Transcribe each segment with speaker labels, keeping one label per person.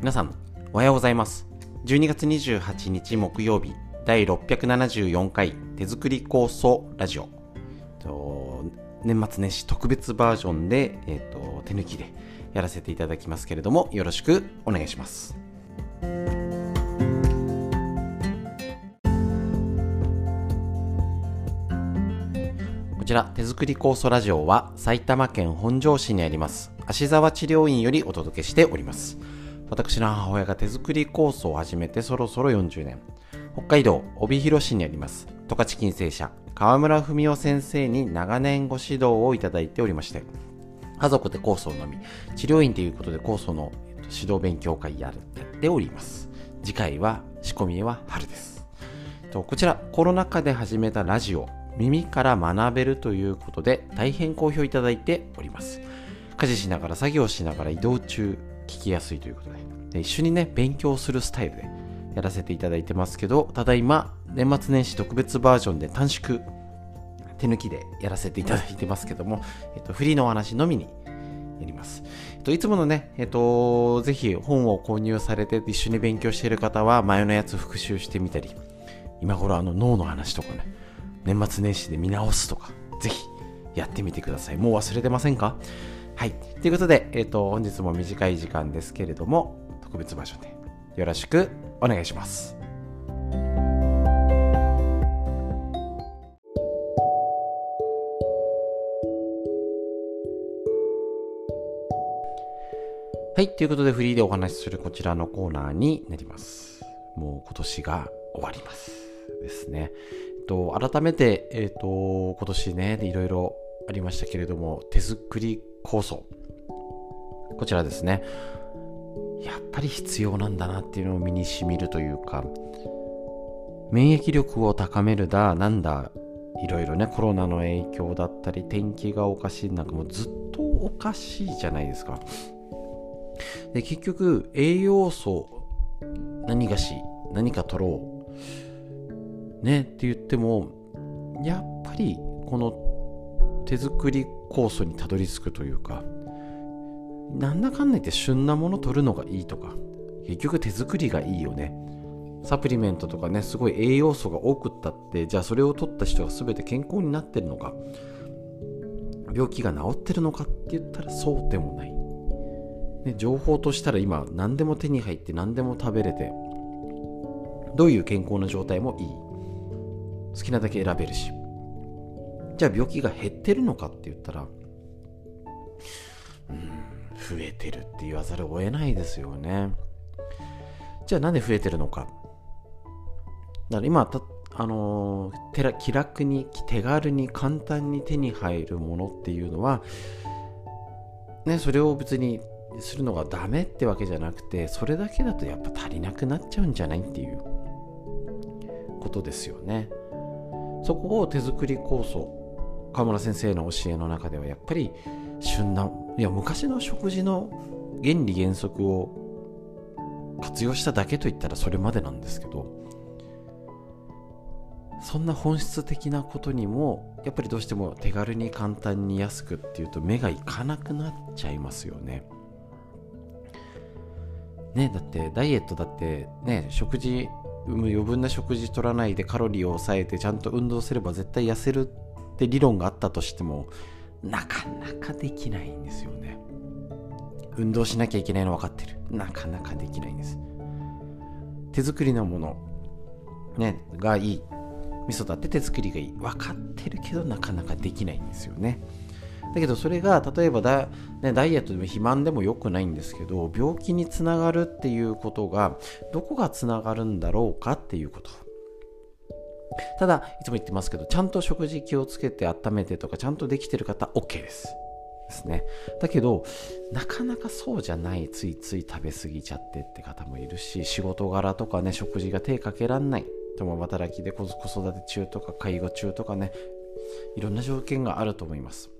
Speaker 1: 皆さん、おはようございます。12月28日木曜日、第674回手作り構想ラジオ。と年末年始特別バージョンで、えーと、手抜きでやらせていただきますけれども、よろしくお願いします。こちら手作り酵素ラジオは埼玉県本庄市にあります芦沢治療院よりお届けしております私の母親が手作り酵素を始めてそろそろ40年。北海道帯広市にあります。十勝金星社川村文夫先生に長年ご指導をいただいておりまして家族で酵素を飲み治療院ということで酵素の指導勉強会やっております。次回は仕込みは春です。とこちらコロナ禍で始めたラジオ耳から学べるということで大変好評いただいております。家事しながら作業しながら移動中聞きやすいということでで一緒にね勉強するスタイルでやらせていただいてますけどただいま年末年始特別バージョンで短縮手抜きでやらせていただいてますけども、えっと、フリーのお話のみにやります。えっと、いつものね、えっと、ぜひ本を購入されて一緒に勉強している方は前のやつ復習してみたり、今頃あの脳の話とかね、年末年始で見直すとか、ぜひやってみてください。もう忘れてませんか？はい。ということで、えっと、本日も短い時間ですけれども、特別バージョンでよろしくお願いします。はい。ということで、フリーでお話しするこちらのコーナーになります。もう今年が終わります。ですね。えっと、改めて、えっと、今年ね、いろいろありましたけれども、手作り酵素。こちらですね。やっぱり必要なんだなっていうのを身に染みるというか、免疫力を高めるだ、なんだ、いろいろね、コロナの影響だったり、天気がおかしい、なんかもうずっとおかしいじゃないですか。で結局栄養素何がし何か取ろうねって言ってもやっぱりこの手作り酵素にたどり着くというかなんだかんだ言って旬なもの取るのがいいとか結局手作りがいいよね。サプリメントとかねすごい栄養素が多くったってじゃあそれを取った人が全て健康になってるのか病気が治ってるのかって言ったらそうでもない。ね、情報としたら今何でも手に入って何でも食べれてどういう健康な状態もいい。好きなだけ選べるし。じゃあ病気が減ってるのかって言ったらうん増えてるって言わざるを得ないですよね。じゃあなんで増えてるのか。だから今たあのー、気楽に手軽に簡単に手に入るものっていうのはねそれを別にするのがダメってわけじゃなくてそれだけだとやっぱ足りなくなっちゃうんじゃないっていうことですよね。そこを手作り酵素河村先生の教えの中ではやっぱり旬ないや昔の食事の原理原則を活用しただけといったらそれまでなんですけどそんな本質的なことにもやっぱりどうしても手軽に簡単に安くっていうと目がいかなくなっちゃいますよね。ね、だってダイエットだってね食事余分な食事取らないでカロリーを抑えてちゃんと運動すれば絶対痩せるって理論があったとしてもなかなかできないんですよね。運動しなきゃいけないの分かってる。なかなかできないんです。手作りのものねがいい。味噌だって手作りがいい。分かってるけどなかなかできないんですよね。だけどそれが例えばダ,、ね、ダイエットでも肥満でも良くないんですけど病気につながるっていうことがどこがつながるんだろうかっていうこと。ただいつも言ってますけどちゃんと食事気をつけて温めてとかちゃんとできてる方 OK です。ですね。だけどなかなかそうじゃないついつい食べ過ぎちゃってって方もいるし仕事柄とかね食事が手かけらんない。共働きで子育て中とか介護中とかねいろんな条件があると思います。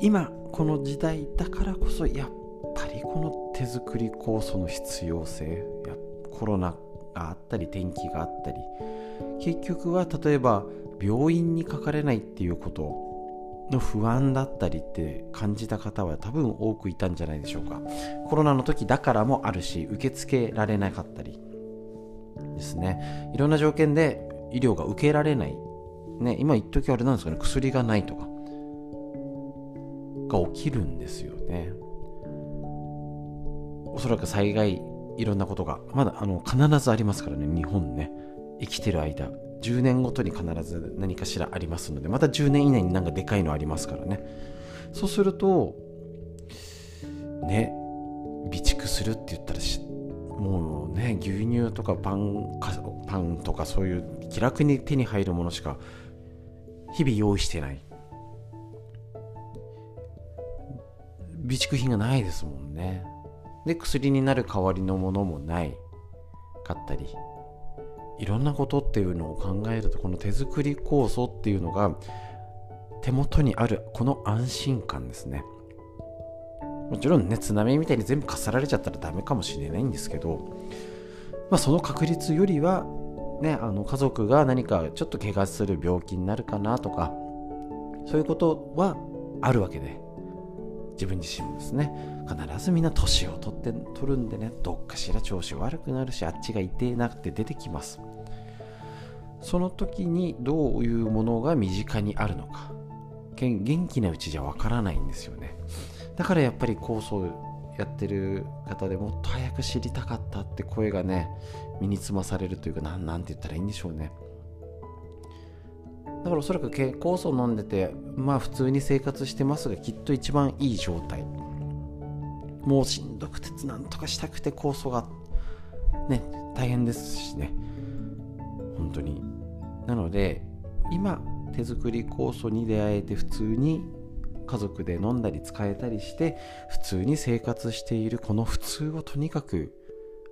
Speaker 1: 今この時代だからこそやっぱりこの手作り酵素の必要性やコロナがあったり天気があったり結局は例えば病院にかかれないっていうことの不安だったりって感じた方は多分多くいたんじゃないでしょうか。コロナの時だからもあるし受け付けられなかったりですね。いろんな条件で医療が受けられない。ね今一時あれなんですかね。薬がないとか。が起きるんですよね。おそらく災害いろんなことがまだあの必ずありますからね日本ね。生きてる間。10年ごとに必ず何かしらありますのでまた10年以内になんかでかいのありますからね。そうするとね備蓄するって言ったらもうね牛乳とかパンかパンとかそういう気楽に手に入るものしか日々用意してない。備蓄品がないですもんね。で薬になる代わりのものもないかったりいろんなことっていうのを考えるとこの手作り酵素っていうのが手元にあるこの安心感ですね。もちろんね津波みたいに全部かさられちゃったらダメかもしれないんですけど、まあ、その確率よりはねあの家族が何かちょっと怪我する病気になるかなとかそういうことはあるわけで。自分自身もですね必ずみんな年を取って取るんでねどっかしら調子悪くなるしあっちが痛えなくて出てきます。その時にどういうものが身近にあるのか。元気なうちじゃわからないんですよね。だからやっぱり酵素やってる方でもっと早く知りたかったって声がね身につまされるというかなんなんて言ったらいいんでしょうね。だからおそらく酵素を飲んでてまあ普通に生活してますがきっと一番いい状態。もうしんどくてなんとかしたくて酵素がね大変ですしね。本当に。なので今手作り酵素に出会えて普通に家族で飲んだり使えたりして普通に生活しているこの普通をとにかく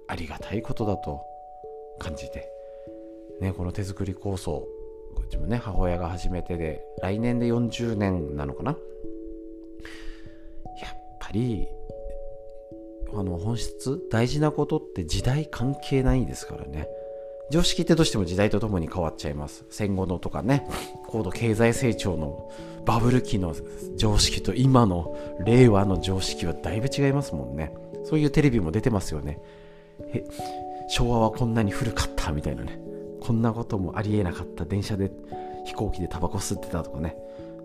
Speaker 1: ありがたいことだと感じて、ね、この手作り酵素こっちもね母親が初めてで来年で40年なのかな。やっぱりあの本質大事なことって時代関係ないですからね。常識ってどうしても時代とともに変わっちゃいます。戦後のとかね高度経済成長のバブル期の常識と今の令和の常識はだいぶ違いますもんね。そういうテレビも出てますよね。昭和はこんなに古かったみたいなね。こんなこともありえなかった電車で飛行機でタバコ吸ってたとかね。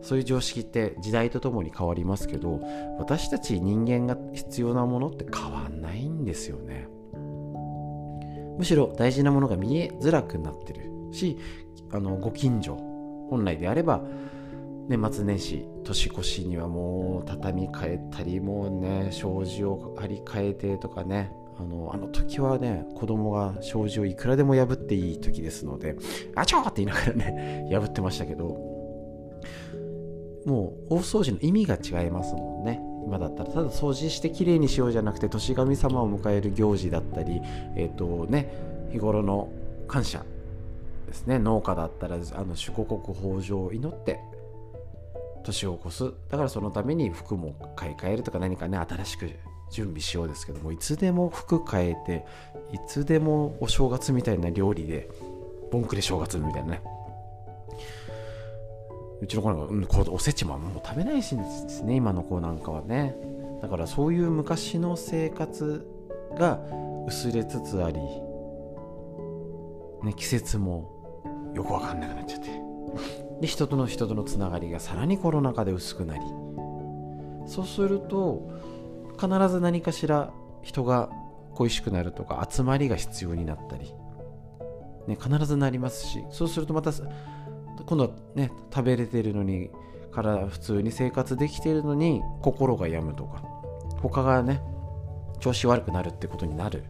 Speaker 1: そういう常識って時代とともに変わりますけど私たち人間が必要なものって変わんないんですよね。むしろ大事なものが見えづらくなってるしあのご近所本来であれば年末年始年越しにはもう畳変えたりもうね障子を張り替えてとかね。あのあの時はね子供が障子をいくらでも破っていい時ですのであちょーって言いながらね 破ってましたけどもう大掃除の意味が違いますもんね。今だったらただ掃除してきれいにしようじゃなくて年神様を迎える行事だったりえっ、ー、とね日頃の感謝ですね。農家だったらあの守護国豊穣を祈って年を越す。だからそのために服も買い替えるとか何かね新しく準備しようですけどもいつでも服変えていつでもお正月みたいな料理でボンクレ正月みたいなね。うちの子なんか、うん、おせちももう食べないしですね今の子なんかはね。だからそういう昔の生活が薄れつつあり、ね、季節もよくわかんなくなっちゃって。で人との人とのつながりがさらにコロナ禍で薄くなり。そうすると必ず何かしら人が恋しくなるとか集まりが必要になったり、ね、必ずなりますしそうするとまた今度はね食べれてるのにから普通に生活できてるのに心が病むとか他がね調子悪くなるってことになる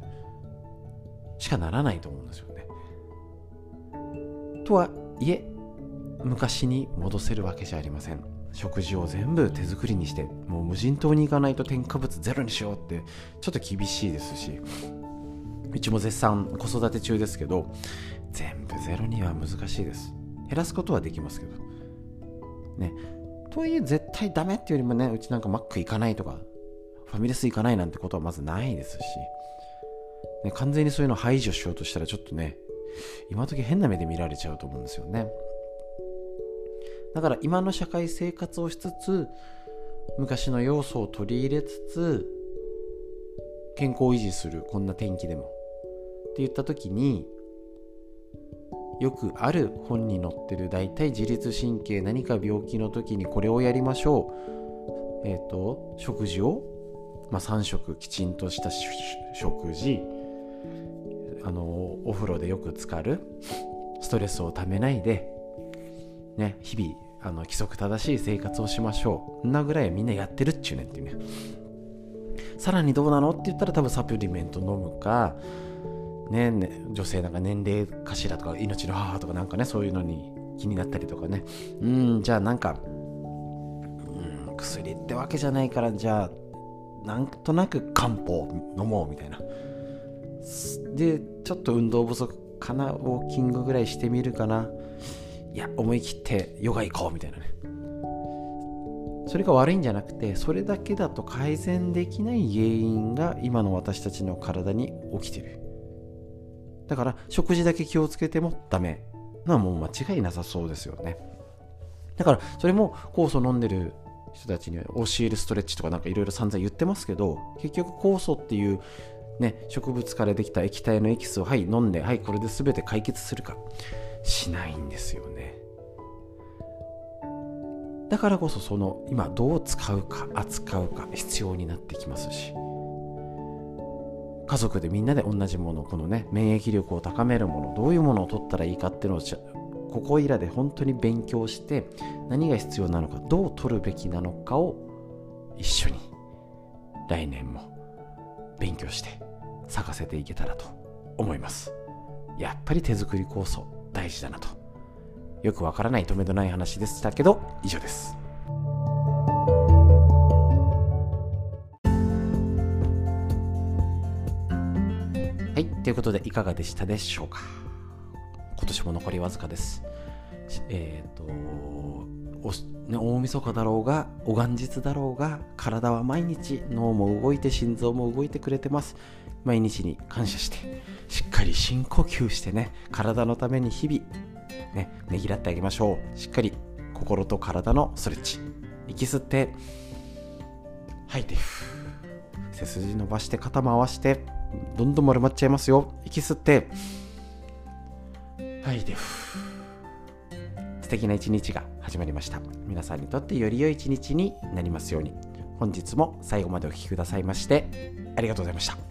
Speaker 1: しかならないと思うんですよね。とはいえ昔に戻せるわけじゃありません。食事を全部手作りにしてもう無人島に行かないと添加物ゼロにしようってちょっと厳しいですしうちも絶賛子育て中ですけど全部ゼロには難しいです。減らすことはできますけど。ね。といえ絶対ダメっていうよりもねうちなんかマック行かないとかファミレス行かないなんてことはまずないですし、ね、完全にそういうの排除しようとしたらちょっとね今時変な目で見られちゃうと思うんですよね。だから今の社会生活をしつつ昔の要素を取り入れつつ健康を維持するこんな天気でも。って言った時によくある本に載ってる大体自律神経何か病気の時にこれをやりましょう。えっ、ー、と食事を、まあ、3食きちんとした食事あのお風呂でよく浸かるストレスをためないでね日々あの規則正しい生活をしましょうんなぐらいみんなやってるっちゅうねんっていうね。さらにどうなのって言ったら多分サプリメント飲むかね、ね、女性なんか年齢かしらとか命の母とかなんかねそういうのに気になったりとかね。うんじゃあなんかうん薬ってわけじゃないからじゃあなんとなく漢方飲もうみたいな。でちょっと運動不足かなウォーキングぐらいしてみるかな。いや思い切ってヨガ行こうみたいなね。それが悪いんじゃなくてそれだけだと改善できない原因が今の私たちの体に起きてる。だから食事だけ気をつけてもダメ。のはもう間違いなさそうですよね。だからそれも酵素飲んでる人たちには教えるストレッチとかなんかいろいろ散々言ってますけど結局酵素っていうね植物からできた液体のエキスをはい飲んではいこれで全て解決するか。しないんですよね。だからこそその今どう使うか扱うか必要になってきますし。家族でみんなで同じものこのね免疫力を高めるものどういうものを取ったらいいかっていうのをここいらで本当に勉強して何が必要なのかどう取るべきなのかを一緒に来年も勉強して咲かせていけたらと思います。やっぱり手作り酵素大事だなと。よくわからない止めどない話でしたけど以上です。はいということでいかがでしたでしょうか？今年も残りわずかです。えっ、ー、とお、ね、大晦日だろうがお元日だろうが体は毎日脳も動いて心臓も動いてくれてます。毎日に感謝してしっかり深呼吸してね体のために日々ねねぎらってあげましょう。しっかり心と体のストレッチ。息吸って吐いて背筋伸ばして肩回してどんどん丸まっちゃいますよ。息吸って吐いて素敵な一日が始まりました。皆さんにとってより良い一日になりますように。本日も最後までお聴きくださいましてありがとうございました。